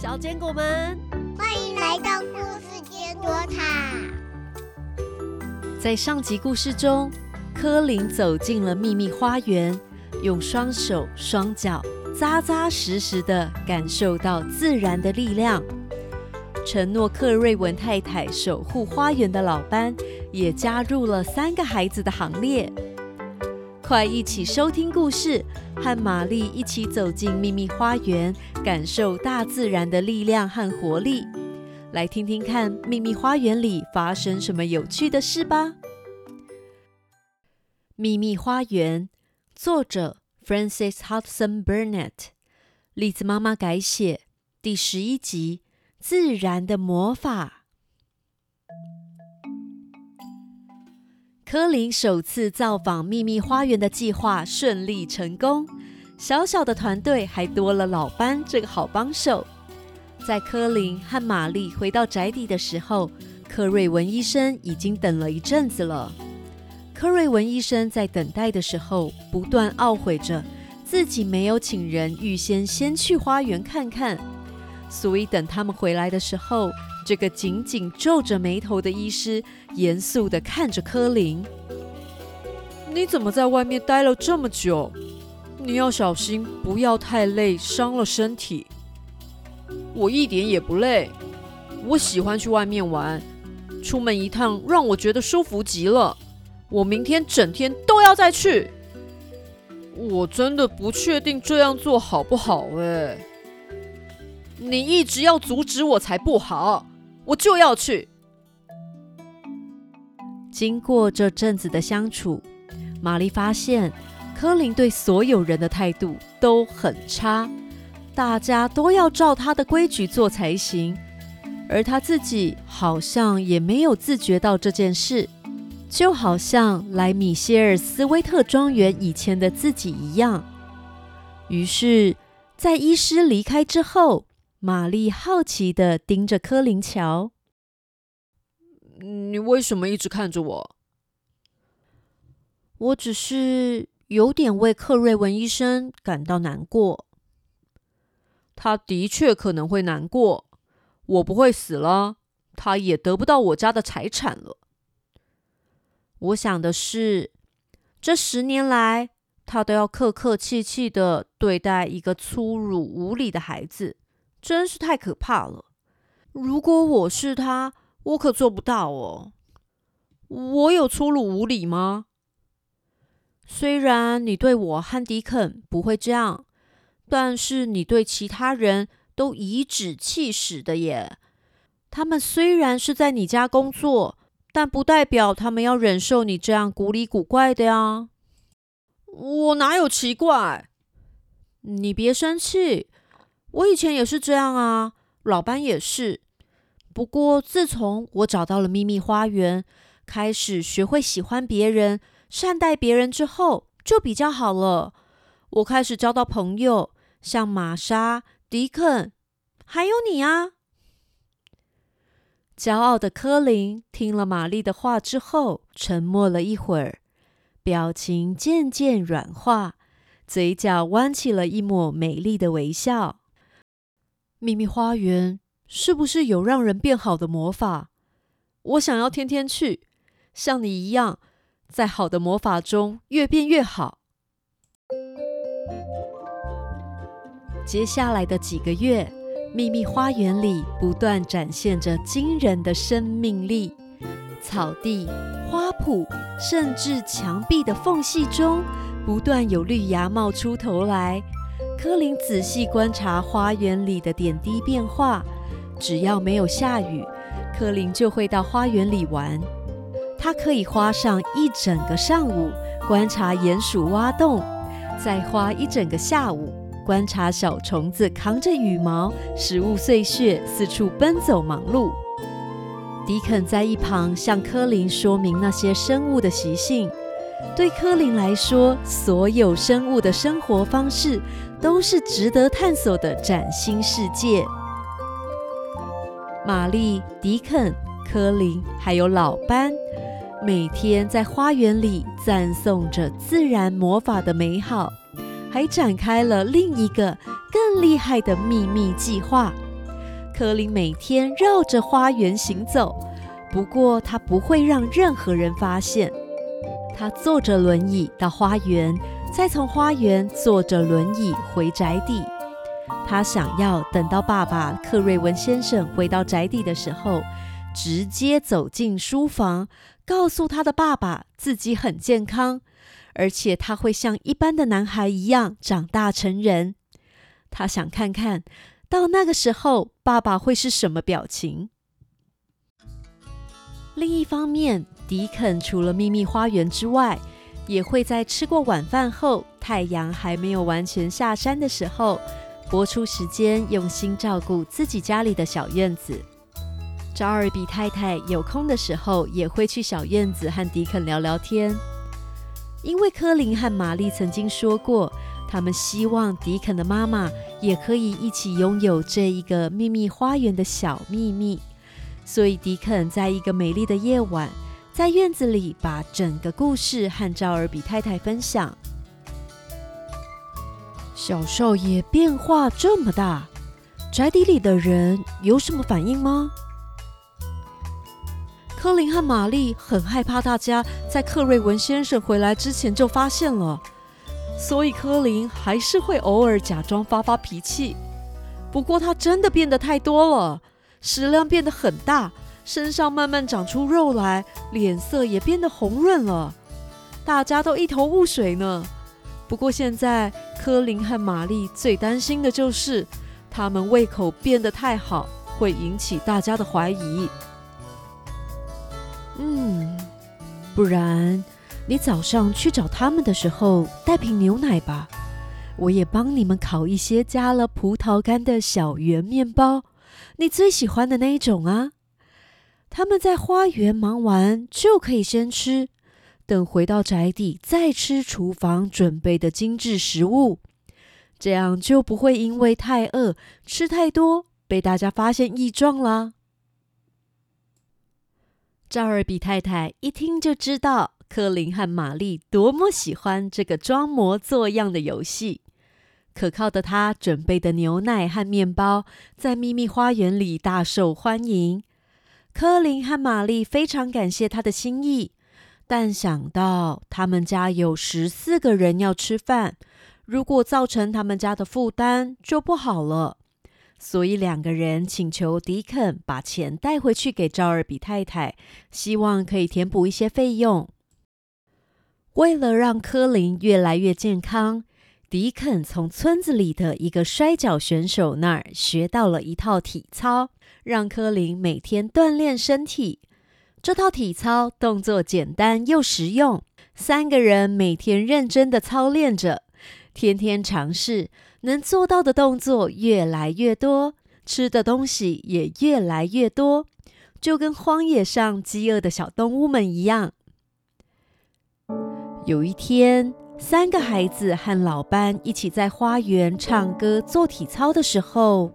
小坚果们，欢迎来到故事坚果塔。在上集故事中，柯林走进了秘密花园，用双手双脚扎扎实实的感受到自然的力量。承诺克瑞文太太守护花园的老班也加入了三个孩子的行列。快一起收听故事，和玛丽一起走进秘密花园，感受大自然的力量和活力。来听听看秘密花园里发生什么有趣的事吧。秘密花园，作者 Francis Hudson Burnett，栗子妈妈改写，第十一集。自然的魔法。柯林首次造访秘密花园的计划顺利成功，小小的团队还多了老班这个好帮手。在柯林和玛丽回到宅邸的时候，柯瑞文医生已经等了一阵子了。柯瑞文医生在等待的时候，不断懊悔着自己没有请人预先先去花园看看。所以，等他们回来的时候，这个紧紧皱着眉头的医师严肃地看着柯林：“你怎么在外面待了这么久？你要小心，不要太累，伤了身体。”“我一点也不累，我喜欢去外面玩，出门一趟让我觉得舒服极了。我明天整天都要再去。”“我真的不确定这样做好不好。”哎。你一直要阻止我才不好，我就要去。经过这阵子的相处，玛丽发现柯林对所有人的态度都很差，大家都要照他的规矩做才行，而他自己好像也没有自觉到这件事，就好像来米歇尔斯威特庄园以前的自己一样。于是，在医师离开之后。玛丽好奇的盯着柯林瞧，你为什么一直看着我？我只是有点为克瑞文医生感到难过。他的确可能会难过。我不会死了，他也得不到我家的财产了。我想的是，这十年来，他都要客客气气的对待一个粗鲁无礼的孩子。真是太可怕了！如果我是他，我可做不到哦。我有粗鲁无礼吗？虽然你对我和迪肯不会这样，但是你对其他人都颐指气使的耶。他们虽然是在你家工作，但不代表他们要忍受你这样古里古怪的呀。我哪有奇怪？你别生气。我以前也是这样啊，老班也是。不过自从我找到了秘密花园，开始学会喜欢别人、善待别人之后，就比较好了。我开始交到朋友，像玛莎、迪肯，还有你啊。骄傲的科林听了玛丽的话之后，沉默了一会儿，表情渐渐软化，嘴角弯起了一抹美丽的微笑。秘密花园是不是有让人变好的魔法？我想要天天去，像你一样，在好的魔法中越变越好。接下来的几个月，秘密花园里不断展现着惊人的生命力，草地、花圃，甚至墙壁的缝隙中，不断有绿芽冒出头来。柯林仔细观察花园里的点滴变化。只要没有下雨，柯林就会到花园里玩。他可以花上一整个上午观察鼹鼠挖洞，再花一整个下午观察小虫子扛着羽毛、食物碎屑四处奔走忙碌。迪肯在一旁向柯林说明那些生物的习性。对柯林来说，所有生物的生活方式都是值得探索的崭新世界。玛丽、迪肯、柯林还有老班，每天在花园里赞颂着自然魔法的美好，还展开了另一个更厉害的秘密计划，柯林每天绕着花园行走，不过他不会让任何人发现。他坐着轮椅到花园，再从花园坐着轮椅回宅邸。他想要等到爸爸克瑞文先生回到宅邸的时候，直接走进书房，告诉他的爸爸自己很健康，而且他会像一般的男孩一样长大成人。他想看看到那个时候爸爸会是什么表情。另一方面，迪肯除了秘密花园之外，也会在吃过晚饭后，太阳还没有完全下山的时候，播出时间用心照顾自己家里的小院子。赵尔比太太有空的时候，也会去小院子和迪肯聊聊天。因为科林和玛丽曾经说过，他们希望迪肯的妈妈也可以一起拥有这一个秘密花园的小秘密，所以迪肯在一个美丽的夜晚。在院子里，把整个故事和赵尔比太太分享。小少爷变化这么大，宅邸里的人有什么反应吗？科林和玛丽很害怕，大家在克瑞文先生回来之前就发现了，所以科林还是会偶尔假装发发脾气。不过他真的变得太多了，食量变得很大。身上慢慢长出肉来，脸色也变得红润了，大家都一头雾水呢。不过现在，科林和玛丽最担心的就是他们胃口变得太好，会引起大家的怀疑。嗯，不然你早上去找他们的时候带瓶牛奶吧，我也帮你们烤一些加了葡萄干的小圆面包，你最喜欢的那一种啊。他们在花园忙完就可以先吃，等回到宅邸再吃厨房准备的精致食物，这样就不会因为太饿吃太多被大家发现异状啦。赵尔比太太一听就知道科林和玛丽多么喜欢这个装模作样的游戏，可靠的他准备的牛奶和面包在秘密花园里大受欢迎。科林和玛丽非常感谢他的心意，但想到他们家有十四个人要吃饭，如果造成他们家的负担就不好了，所以两个人请求迪肯把钱带回去给赵尔比太太，希望可以填补一些费用。为了让科林越来越健康，迪肯从村子里的一个摔跤选手那儿学到了一套体操。让科林每天锻炼身体。这套体操动作简单又实用，三个人每天认真的操练着，天天尝试，能做到的动作越来越多，吃的东西也越来越多，就跟荒野上饥饿的小动物们一样。有一天，三个孩子和老班一起在花园唱歌、做体操的时候。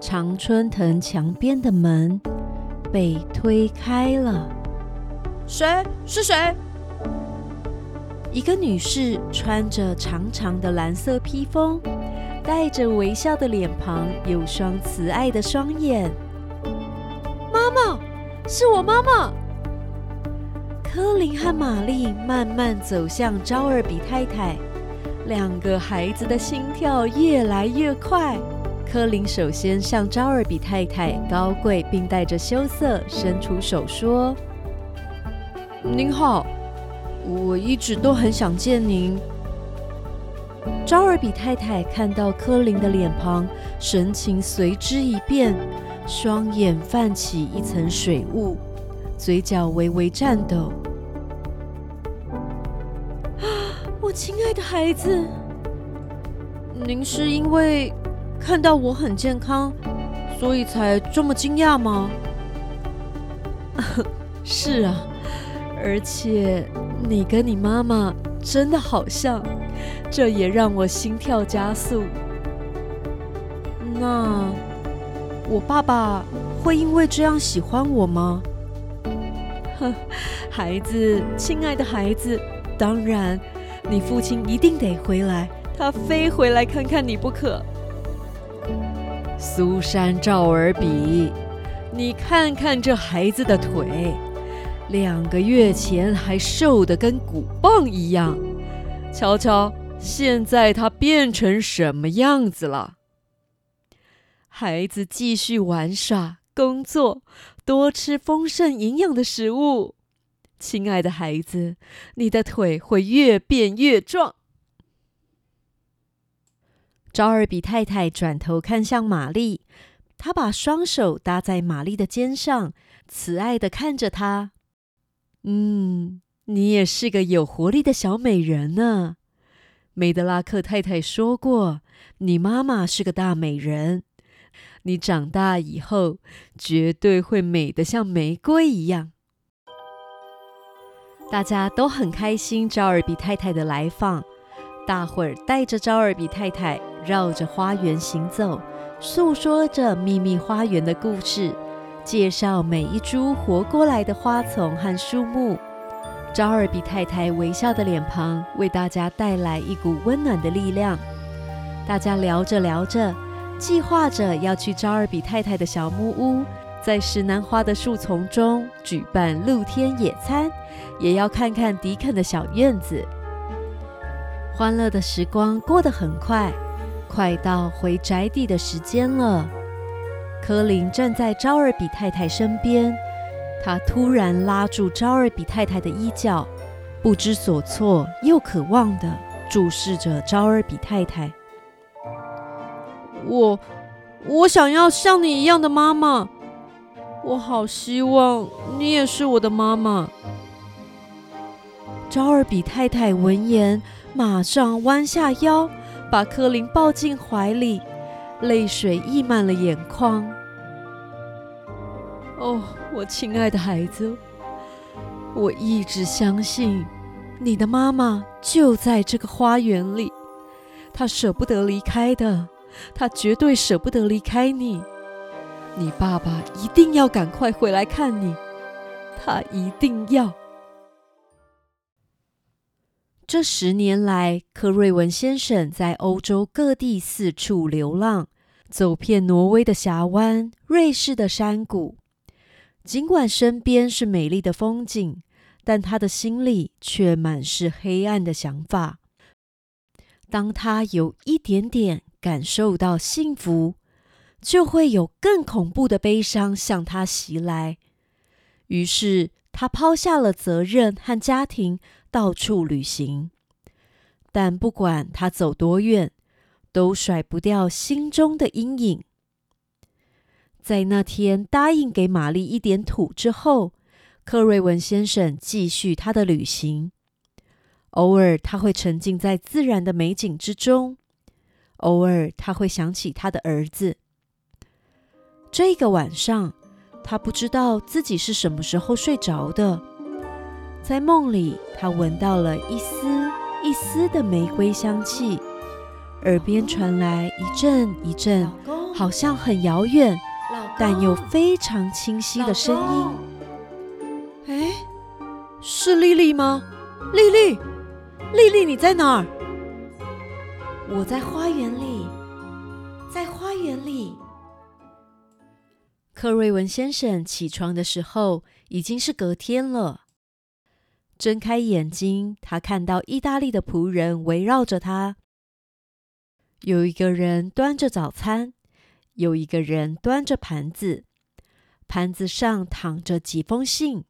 常春藤墙边的门被推开了，谁？是谁？一个女士穿着长长的蓝色披风，带着微笑的脸庞，有双慈爱的双眼。妈妈，是我妈妈。科林和玛丽慢慢走向招尔比太太，两个孩子的心跳越来越快。科林首先向招尔比太太高贵，并带着羞涩伸出手说：“您好，我一直都很想见您。”招尔比太太看到科林的脸庞，神情随之一变，双眼泛起一层水雾，嘴角微微颤抖。“啊我亲爱的孩子，您是因为……”看到我很健康，所以才这么惊讶吗？是啊，而且你跟你妈妈真的好像，这也让我心跳加速。那我爸爸会因为这样喜欢我吗？哼，孩子，亲爱的孩子，当然，你父亲一定得回来，他非回来看看你不可。苏珊·赵尔比，你看看这孩子的腿，两个月前还瘦得跟骨棒一样，瞧瞧现在他变成什么样子了。”孩子继续玩耍、工作，多吃丰盛营养的食物。亲爱的孩子，你的腿会越变越壮。招尔比太太转头看向玛丽，她把双手搭在玛丽的肩上，慈爱的看着她。嗯，你也是个有活力的小美人呢。梅德拉克太太说过，你妈妈是个大美人。你长大以后，绝对会美得像玫瑰一样。大家都很开心招尔比太太的来访，大伙儿带着招尔比太太绕着花园行走，诉说着秘密花园的故事，介绍每一株活过来的花丛和树木。招尔比太太微笑的脸庞为大家带来一股温暖的力量。大家聊着聊着。计划着要去招尔比太太的小木屋，在石楠花的树丛中举办露天野餐，也要看看迪肯的小院子。欢乐的时光过得很快，快到回宅邸的时间了。柯林站在招尔比太太身边，他突然拉住招尔比太太的衣角，不知所措又渴望的注视着招尔比太太。我，我想要像你一样的妈妈。我好希望你也是我的妈妈。招尔比太太闻言，马上弯下腰，把柯林抱进怀里，泪水溢满了眼眶。哦，我亲爱的孩子，我一直相信你的妈妈就在这个花园里，她舍不得离开的。她绝对舍不得离开你，你爸爸一定要赶快回来看你，他一定要。这十年来，柯瑞文先生在欧洲各地四处流浪，走遍挪威的峡湾、瑞士的山谷。尽管身边是美丽的风景，但他的心里却满是黑暗的想法。当他有一点点。感受到幸福，就会有更恐怖的悲伤向他袭来。于是，他抛下了责任和家庭，到处旅行。但不管他走多远，都甩不掉心中的阴影。在那天答应给玛丽一点土之后，克瑞文先生继续他的旅行。偶尔，他会沉浸在自然的美景之中。偶尔，他会想起他的儿子。这个晚上，他不知道自己是什么时候睡着的。在梦里，他闻到了一丝一丝的玫瑰香气，耳边传来一阵一阵，好像很遥远，但又非常清晰的声音。哎，是丽丽吗？丽丽，丽丽，你在哪儿？我在花园里，在花园里。克瑞文先生起床的时候已经是隔天了。睁开眼睛，他看到意大利的仆人围绕着他。有一个人端着早餐，有一个人端着盘子，盘子上躺着几封信。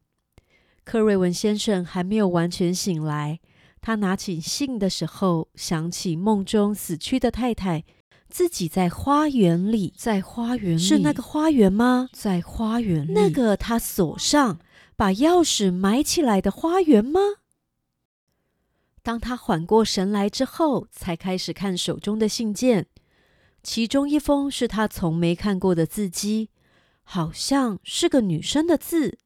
克瑞文先生还没有完全醒来。他拿起信的时候，想起梦中死去的太太，自己在花园里，在花园里是那个花园吗？在花园里，那个他锁上、把钥匙埋起来的花园吗？当他缓过神来之后，才开始看手中的信件，其中一封是他从没看过的字迹，好像是个女生的字。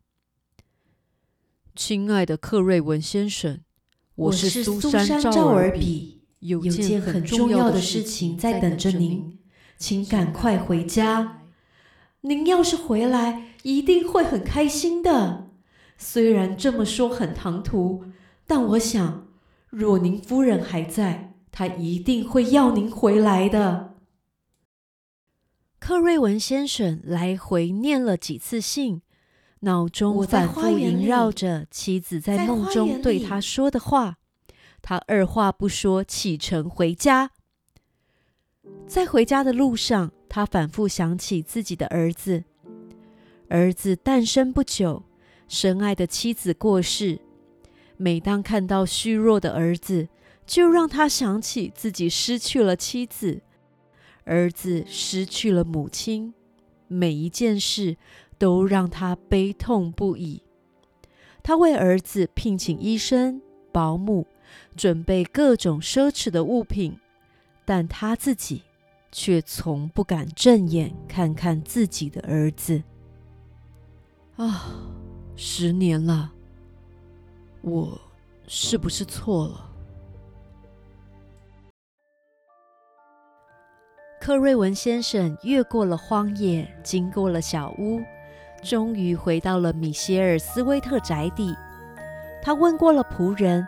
亲爱的克瑞文先生。我是苏珊·赵尔比，有件很重要的事情在等着您，请赶快回家。您要是回来，一定会很开心的。虽然这么说很唐突，但我想，若您夫人还在，她一定会要您回来的。克瑞文先生来回念了几次信，脑中反复萦绕着妻子在梦中对他说的话。他二话不说启程回家。在回家的路上，他反复想起自己的儿子。儿子诞生不久，深爱的妻子过世。每当看到虚弱的儿子，就让他想起自己失去了妻子，儿子失去了母亲。每一件事都让他悲痛不已。他为儿子聘请医生、保姆，准备各种奢侈的物品，但他自己却从不敢正眼看看自己的儿子。啊，十年了，我是不是错了？克瑞文先生越过了荒野，经过了小屋，终于回到了米歇尔斯威特宅邸。他问过了仆人，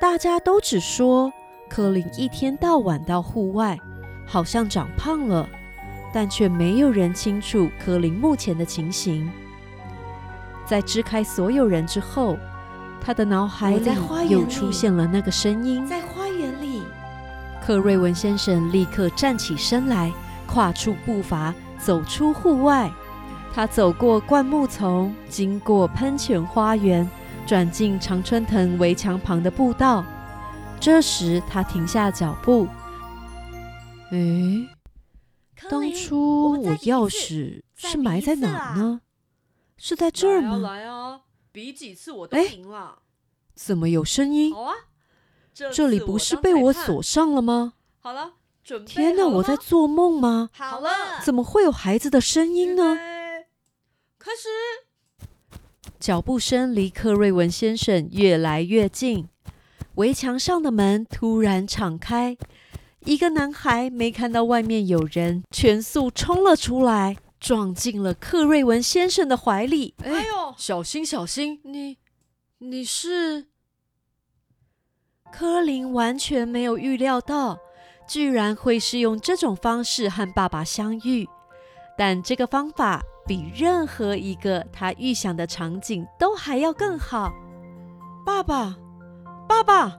大家都只说科林一天到晚到户外，好像长胖了，但却没有人清楚科林目前的情形。在支开所有人之后，他的脑海里又出现了那个声音。在花园里，克瑞文先生立刻站起身来，跨出步伐，走出户外。他走过灌木丛，经过喷泉花园，转进常春藤围墙旁的步道。这时，他停下脚步。诶，当初我钥匙是埋在哪呢？是在这儿吗？来啊，比几次我都赢了。怎么有声音？好啊，这里不是被我锁上了吗？好了，准备天哪，我在做梦吗？好了，怎么会有孩子的声音呢？开始。脚步声离克瑞文先生越来越近，围墙上的门突然敞开，一个男孩没看到外面有人，全速冲了出来。撞进了克瑞文先生的怀里。哎呦，小心小心！你，你是？科林完全没有预料到，居然会是用这种方式和爸爸相遇。但这个方法比任何一个他预想的场景都还要更好。爸爸，爸爸，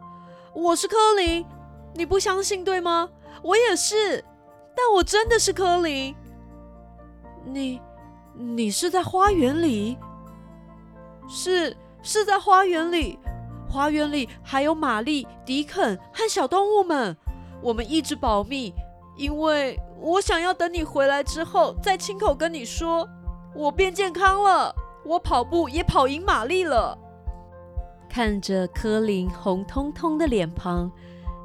我是科林，你不相信对吗？我也是，但我真的是科林。你，你是在花园里？是，是在花园里。花园里还有玛丽、迪肯和小动物们。我们一直保密，因为我想要等你回来之后再亲口跟你说，我变健康了，我跑步也跑赢玛丽了。看着科林红彤彤的脸庞，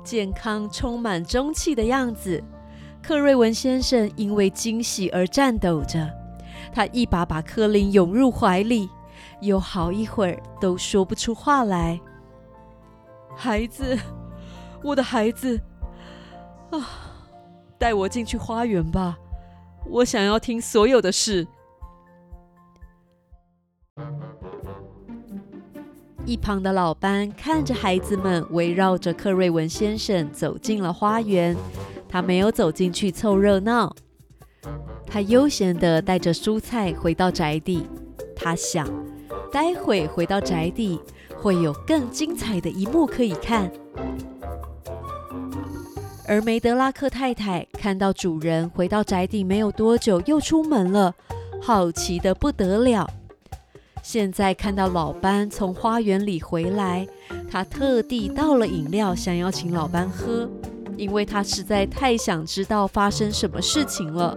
健康、充满中气的样子。克瑞文先生因为惊喜而颤抖着，他一把把科林拥入怀里，有好一会儿都说不出话来。孩子，我的孩子，啊，带我进去花园吧，我想要听所有的事。一旁的老班看着孩子们围绕着克瑞文先生走进了花园。他没有走进去凑热闹，他悠闲地带着蔬菜回到宅邸。他想，待会回到宅邸会有更精彩的一幕可以看。而梅德拉克太太看到主人回到宅邸没有多久又出门了，好奇的不得了。现在看到老班从花园里回来，他特地倒了饮料，想要请老班喝。因为他实在太想知道发生什么事情了。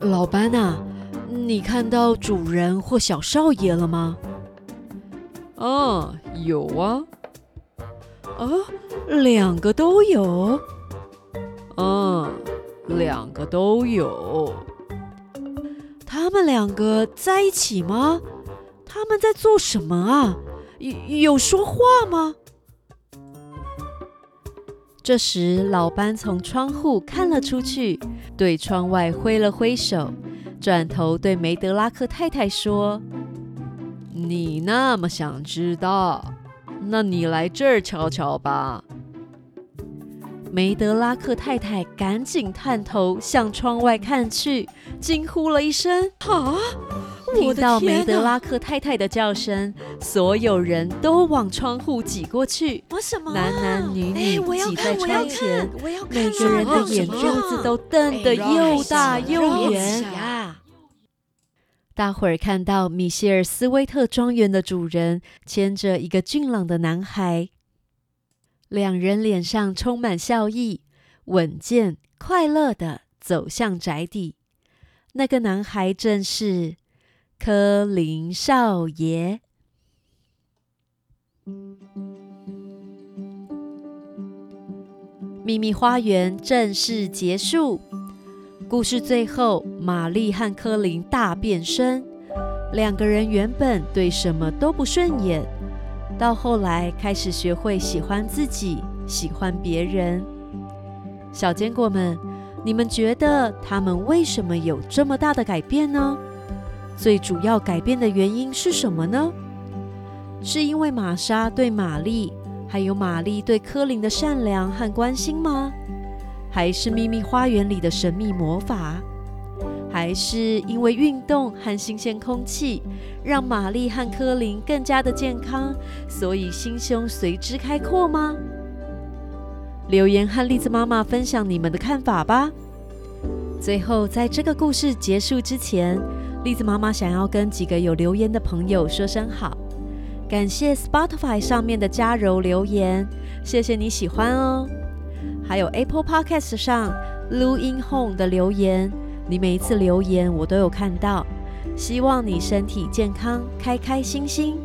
老班啊，你看到主人或小少爷了吗？啊，有啊。啊，两个都有。嗯，两个都有。他们两个在一起吗？他们在做什么啊？有有说话吗？这时，老班从窗户看了出去，对窗外挥了挥手，转头对梅德拉克太太说：“你那么想知道，那你来这儿瞧瞧吧。”梅德拉克太太赶紧探头向窗外看去，惊呼了一声：“啊！”听到梅德拉克太太的叫声，所有人都往窗户挤过去。什么？男男女女挤在窗前，每个人的眼珠子都瞪得又大又圆。大伙儿看到米歇尔斯威特庄园的主人牵着一个俊朗的男孩。两人脸上充满笑意，稳健快乐的走向宅邸。那个男孩正是柯林少爷。秘密花园正式结束。故事最后，玛丽和柯林大变身。两个人原本对什么都不顺眼。到后来开始学会喜欢自己，喜欢别人。小坚果们，你们觉得他们为什么有这么大的改变呢？最主要改变的原因是什么呢？是因为玛莎对玛丽，还有玛丽对柯林的善良和关心吗？还是秘密花园里的神秘魔法？还是因为运动和新鲜空气，让玛丽和柯林更加的健康，所以心胸随之开阔吗？留言和栗子妈妈分享你们的看法吧。最后，在这个故事结束之前，栗子妈妈想要跟几个有留言的朋友说声好，感谢 Spotify 上面的嘉柔留言，谢谢你喜欢哦。还有 Apple Podcast 上 Lu In Home 的留言。你每一次留言，我都有看到。希望你身体健康，开开心心。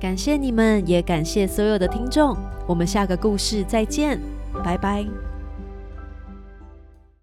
感谢你们，也感谢所有的听众。我们下个故事再见，拜拜。